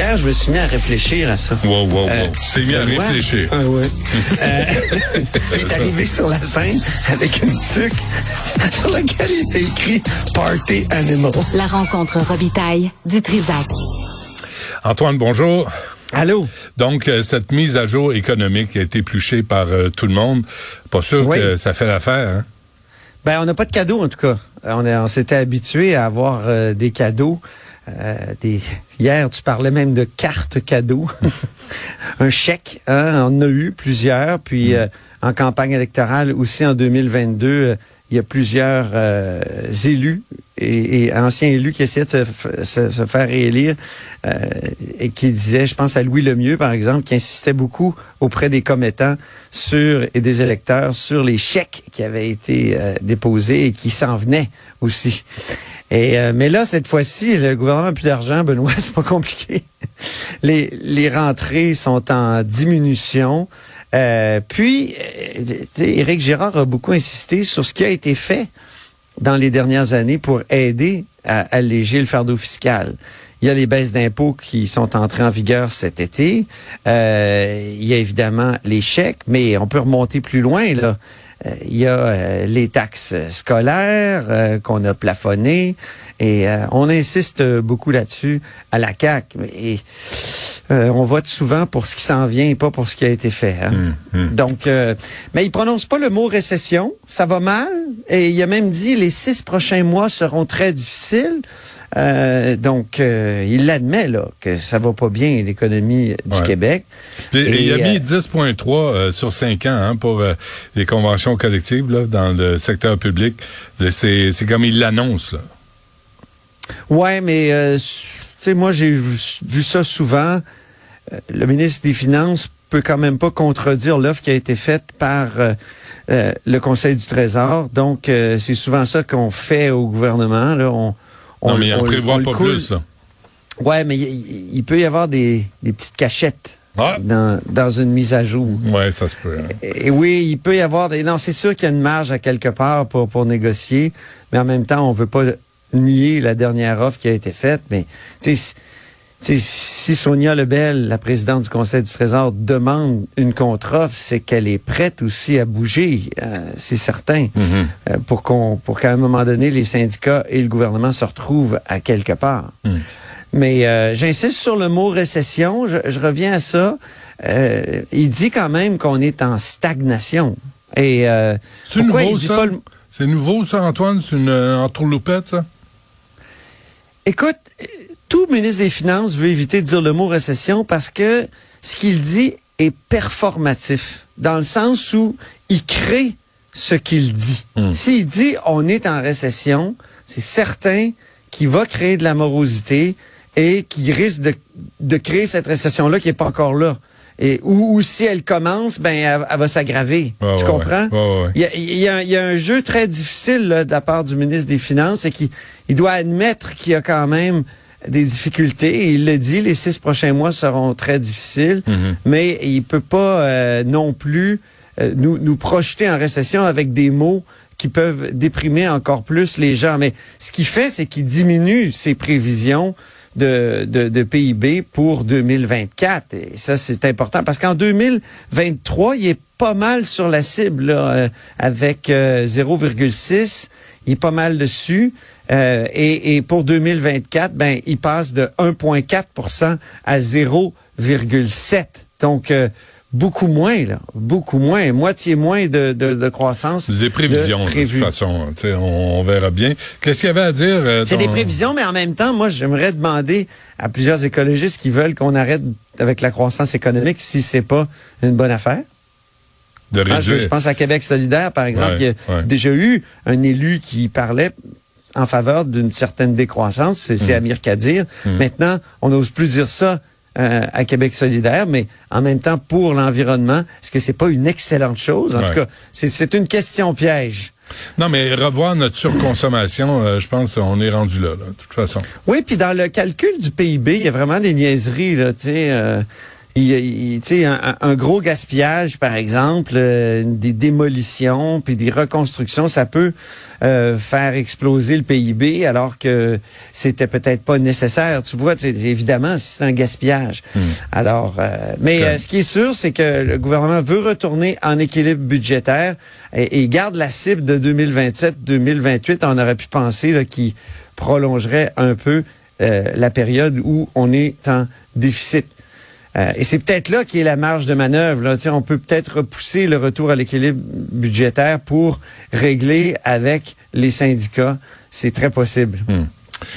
hier, je me suis mis à réfléchir à ça. Wow, wow, wow. Euh, tu t'es mis à réfléchir. Ah ouais. Euh, il est arrivé sur la scène avec une tuque sur laquelle il était écrit Party Animal. La rencontre Robitaille du Trisac. Antoine, bonjour. Allô? Donc, euh, cette mise à jour économique a été épluchée par euh, tout le monde. Pas sûr Oui. que ça fait l'affaire. Hein? Ben, on n'a pas de cadeaux, en tout cas. Euh, On, s'était habitué à avoir euh, des cadeaux. Euh, des, hier, tu parlais même de cartes cadeaux. Un chèque, hein, on en a eu plusieurs. Puis, euh, en campagne électorale, aussi en 2022, euh, il y a plusieurs élus et, et anciens élus qui essayaient de se, se- se faire réélire euh, et qui disaient, je pense à Louis Lemieux, par exemple, qui insistait beaucoup auprès des commettants sur et des électeurs sur les chèques qui avaient été euh, déposés et qui s'en venaient aussi. Et euh, mais là, cette fois-ci, le gouvernement n'a plus d'argent, Benoît, c'est pas compliqué. Les, les rentrées sont en diminution. Euh, puis, euh, Éric Girard a beaucoup insisté sur ce qui a été fait dans les dernières années pour aider à alléger le fardeau fiscal. Il y a les baisses d'impôts qui sont entrées en vigueur cet été. Euh, il y a évidemment les chèques, mais on peut remonter plus loin. Là. Euh, il y a euh, les taxes scolaires euh, qu'on a plafonnées et on insiste beaucoup là-dessus à la CAC. Euh, on vote souvent pour ce qui s'en vient et pas pour ce qui a été fait. hein. Hum, hum. Donc, euh, mais il prononce pas le mot récession. Ça va mal. Et il a même dit les six prochains mois seront très difficiles. Euh, donc, euh, il l'admet là que ça va pas bien l'économie du Ouais. Québec. Et, Et, il a mis euh, 10,3 euh, sur 5 ans hein, pour les conventions collectives là, dans le secteur public. C'est comme il l'annonce. Ouais, mais sais, moi j'ai vu, vu ça souvent. Euh, Le ministre des Finances peut quand même pas contredire l'offre qui a été faite par euh, euh, le Conseil du Trésor. Donc, euh, c'est souvent ça qu'on fait au gouvernement. Là. On, Non, mais on- prévoit on le pas plus. Ouais, mais il, peut y avoir des, des petites cachettes Ah. dans, dans une mise à jour. Ouais, ça se peut. hein. Et oui, il peut y avoir des. Non, c'est sûr qu'il y a une marge à quelque part pour, pour négocier, mais en même temps, on veut pas nier la dernière offre qui a été faite. Mais si- Sonia Lebel, la présidente du Conseil du Trésor, demande une contre-offre, c'est qu'elle est prête aussi à bouger, euh, c'est certain, Mhm. euh, pour qu'on, pour qu'à un moment donné, les syndicats et le gouvernement se retrouvent à quelque part. Mm. Mais euh, j'insiste sur le mot récession. Je, je reviens à ça. Il dit quand même qu'on est en stagnation. Et C'est nouveau, dit ça? pas le- C'est nouveau, ça, Antoine? C'est une entourloupette, ça? Écoute, tout ministre des Finances veut éviter de dire le mot récession parce que ce qu'il dit est performatif, dans le sens où il crée ce qu'il dit. Hmm. S'il dit on est en récession, c'est certain qu'il va créer de la morosité et qu'il risque de, de créer cette récession-là qui n'est pas encore là. Et, ou, ou si elle commence, ben elle, elle va s'aggraver. Ouais, tu ouais, comprends? ouais. Il y a, il y a un- il y a un jeu très difficile là, de la part du ministre des Finances et qu'il il doit admettre qu'il y a quand même des difficultés. Il le dit, les six prochains mois seront très difficiles, Mhm. mais il peut pas euh, non plus euh, nous, nous projeter en récession avec des mots qui peuvent déprimer encore plus les gens. Mais ce qu'il fait, c'est qu'il diminue ses prévisions de, de, PIB pour 2024. Et ça, c'est important parce qu'en 2023, il est pas mal sur la cible, euh, avec euh, 0,6. Il est pas mal dessus. Euh, et, et pour 2024, ben, il passe de 1,4% à 0,7. Donc, euh, beaucoup moins, là. Beaucoup moins. Moitié moins de, de, de croissance. Des prévisions, de de toute façon. On, on verra bien. Qu'est-ce qu'il y avait à dire? euh, C'est des prévisions, mais en même temps, moi, j'aimerais demander à plusieurs écologistes qui veulent qu'on arrête avec la croissance économique si c'est pas une bonne affaire. De Hein, je, pense à Québec solidaire, par exemple. Ouais, Il y a ouais. déjà eu un élu qui parlait en faveur d'une certaine décroissance, c'est Mm. c'est Amir Kadir. Maintenant, on n'ose plus dire ça euh, à Québec solidaire, mais en même temps, pour l'environnement, est-ce que c'est pas une excellente chose? En Ouais. tout cas, c'est- une question piège. Non, mais revoir notre surconsommation, euh, je pense qu'on est rendu là, là, de toute façon. Oui, puis dans le calcul du PIB, il y a vraiment des niaiseries, là, tu sais. euh, il, il- tu sais, un, un gros gaspillage, par exemple, euh, des démolitions, puis des reconstructions, ça peut euh, faire exploser le PIB, alors que c'était peut-être pas nécessaire. Tu vois, évidemment, c'est un gaspillage. Alors, euh, mais euh, ce qui est sûr, c'est que le gouvernement veut retourner en équilibre budgétaire et, et garde la cible de 2027-2028. On aurait pu penser là, qu'il prolongerait un peu euh, la période où on est en déficit. Euh, et c'est peut-être là qui est la marge de manœuvre. Là. On peut peut-être repousser le retour à l'équilibre budgétaire pour régler avec les syndicats. C'est très possible.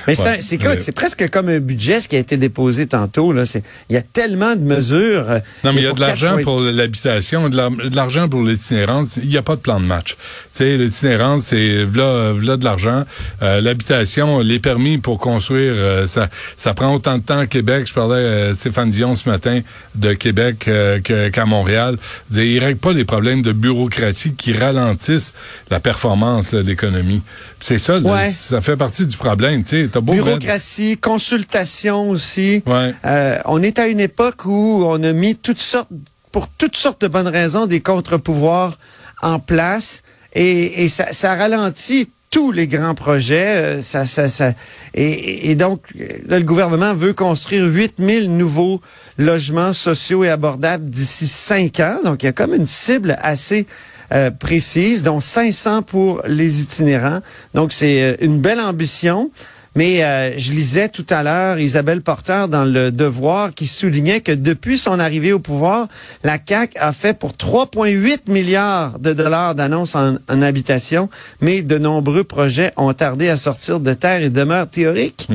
Mais c'est Ouais. un- c'est Mais- c'est presque comme un budget ce qui a été déposé tantôt. Là. C'est- Il y a tellement de mesures. euh, Non, mais il y a de l'argent pour l'habitation, de la- de l'argent pour l'itinérance. Il n'y a pas de plan de match. L'itinérance, c'est de l'argent. Euh, L'habitation, les permis pour construire, euh, ça, ça prend autant de temps à Québec. Je parlais à Stéphane Dion ce matin de Québec euh, qu'à Montréal. Il disait, il règle pas les problèmes de bureaucratie qui ralentissent la performance là, de l'économie. C'est ça, ça fait partie du problème. Tu sais, beau mettre- Bureaucratie, consultation aussi. Ouais. Euh, on est à une époque où on a mis toutes sortes, pour toutes sortes de bonnes raisons, des contre-pouvoirs en place et, et ça, ça ralentit tous les grands projets. euh, Ça, ça, ça, et, et donc, là, le gouvernement veut construire 8000 nouveaux logements sociaux et abordables d'ici cinq ans. Donc, il y a comme une cible assez euh, précise, dont 500 pour les itinérants. Donc, c'est euh, une belle ambition. Mais euh, je lisais tout à l'heure Isabelle Porter dans le Devoir qui soulignait que depuis son arrivée au pouvoir, la CAC a fait pour 3,8 milliards de dollars d'annonces en, en habitation, mais de nombreux projets ont tardé à sortir de terre et demeurent théoriques.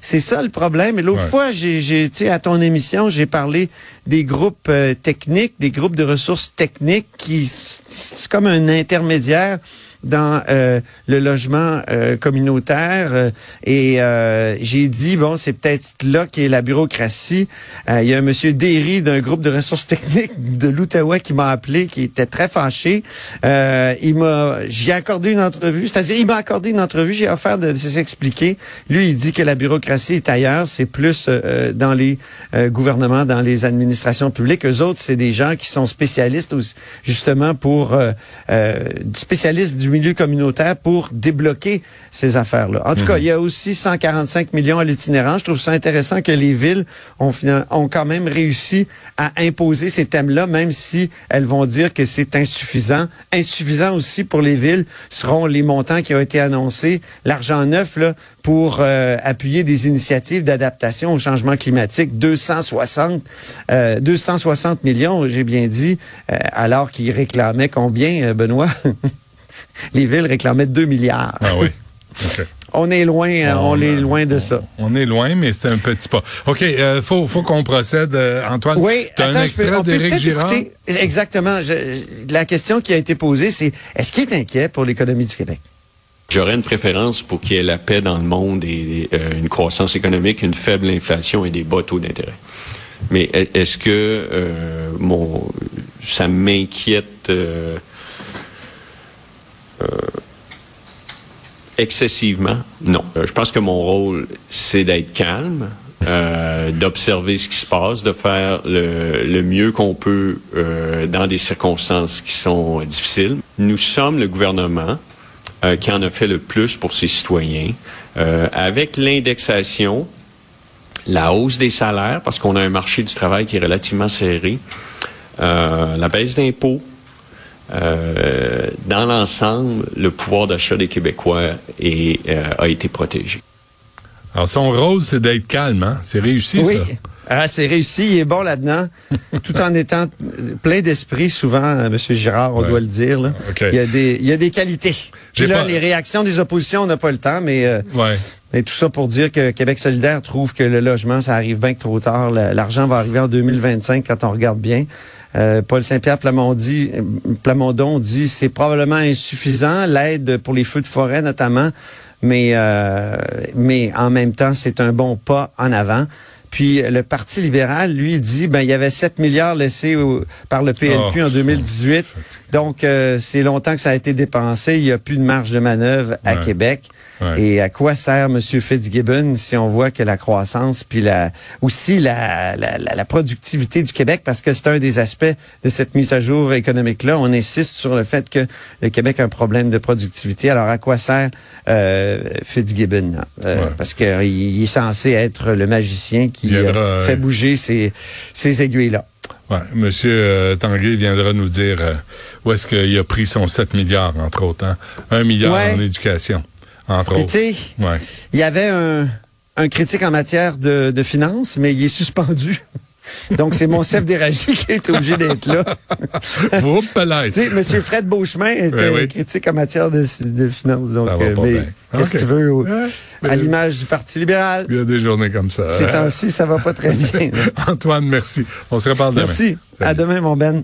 C'est ça le problème. Et l'autre Ouais. fois, j'ai, j'ai, tu sais, à ton émission, j'ai parlé des groupes euh, techniques, des groupes de ressources techniques qui, c'est comme un intermédiaire dans euh, le logement euh, communautaire. euh, et euh, j'ai dit, bon, c'est peut-être là qu'est la bureaucratie. Euh, Il y a un monsieur Derry d'un groupe de ressources techniques de l'Outaouais qui m'a appelé, qui était très fâché. Il m'a, j'ai accordé une entrevue, c'est-à-dire il m'a accordé une entrevue, j'ai offert de, s'expliquer. Lui, il dit que la bureaucratie est ailleurs, c'est plus dans les gouvernements, dans les administrations publiques. Eux autres, c'est des gens qui sont spécialistes justement pour euh, spécialistes du milieu communautaire pour débloquer ces affaires-là. En tout cas, il y a aussi 145 millions à l'itinérance. Je trouve ça intéressant que les villes ont, ont quand même réussi à imposer ces thèmes-là, même si elles vont dire que c'est insuffisant. Insuffisant aussi pour les villes seront les montants qui ont été annoncés, l'argent neuf là, pour euh, appuyer des initiatives d'adaptation au changement climatique. 260, euh, 260 millions, j'ai bien dit, euh, alors qu'ils réclamaient combien, euh, Benoît? les villes réclamaient 2 milliards. Ah oui. OK. On est loin, euh, on, est euh, loin de ça. On est loin, mais c'est un petit pas. OK, euh, faut, faut qu'on procède. euh, Antoine, Oui, tu as un attends, je peux- extrait on peut d'Éric Girard? écouter- Exactement. Je- je- la question qui a été posée, c'est est-ce qu'il est inquiet pour l'économie du Québec? J'aurais une préférence pour qu'il y ait la paix dans le monde et euh, une croissance économique, une faible inflation et des bas taux d'intérêt. Mais est-ce que euh, mon ça m'inquiète excessivement? Non. Euh, je pense que mon rôle, c'est d'être calme, euh, d'observer ce qui se passe, de faire le, mieux qu'on peut euh, dans des circonstances qui sont euh, difficiles. Nous sommes le gouvernement euh, qui en a fait le plus pour ses citoyens. Euh, avec l'indexation, la hausse des salaires, parce qu'on a un marché du travail qui est relativement serré, euh, la baisse d'impôts, euh, dans l'ensemble, le pouvoir d'achat des Québécois est, euh, a été protégé. Alors, son rôle, c'est d'être calme, hein? C'est réussi, oui. ça? Ah, c'est réussi, il est bon là-dedans, tout en étant plein d'esprit, souvent, euh, M. Girard, on Ouais. doit le dire. là. OK. Il, y a des, il y a des qualités. J'ai Puis là, pas- les réactions des oppositions, on n'a pas le temps, mais, euh, Ouais. Mais tout ça pour dire que Québec solidaire trouve que le logement, ça arrive bien que trop tard. L'argent va arriver en 2025 quand on regarde bien. Euh, Paul Saint-Pierre Plamondon, Plamondon dit c'est probablement insuffisant, l'aide pour les feux de forêt notamment, mais, euh, mais en même temps, c'est un bon pas en avant. Puis le Parti libéral, lui, dit ben il y avait 7 milliards laissés au- par le PLQ Oh, en 2018. Donc, euh, c'est longtemps que ça a été dépensé. Il n'y a plus de marge de manœuvre à Ouais. Québec. Ouais. Et à quoi sert M. Fitzgibbon si on voit que la croissance, puis la, aussi la, la, la, la productivité du Québec, parce que c'est un des aspects de cette mise à jour économique-là, on insiste sur le fait que le Québec a un problème de productivité. Alors à quoi sert euh, Fitzgibbon? Euh, Ouais. Parce qu'il il est censé être le magicien qui Viendra, euh, euh, fait bouger ces, ces aiguilles-là. Ouais, Monsieur euh, Tanguay viendra nous dire euh, où est-ce qu'il a pris son 7 milliards, entre autres. Hein? 1 milliard Ouais. en éducation, entre Puis autres. Ouais. il y avait un, un critique en matière de, de finances, mais il est suspendu. Donc, c'est mon chef d'Éragie qui est obligé d'être là. Oups, là. Tu sais, M. Fred Beauchemin était Oui, oui. critique en matière de, de finances. Donc, Ça va euh, pas mais bien. qu'est-ce que tu veux? au- Ouais. À l'image du Parti libéral, Il y a des journées comme ça. ces hein? temps-ci, ça va pas très bien. Antoine, merci. On se reparle demain. Merci. À demain, mon Ben.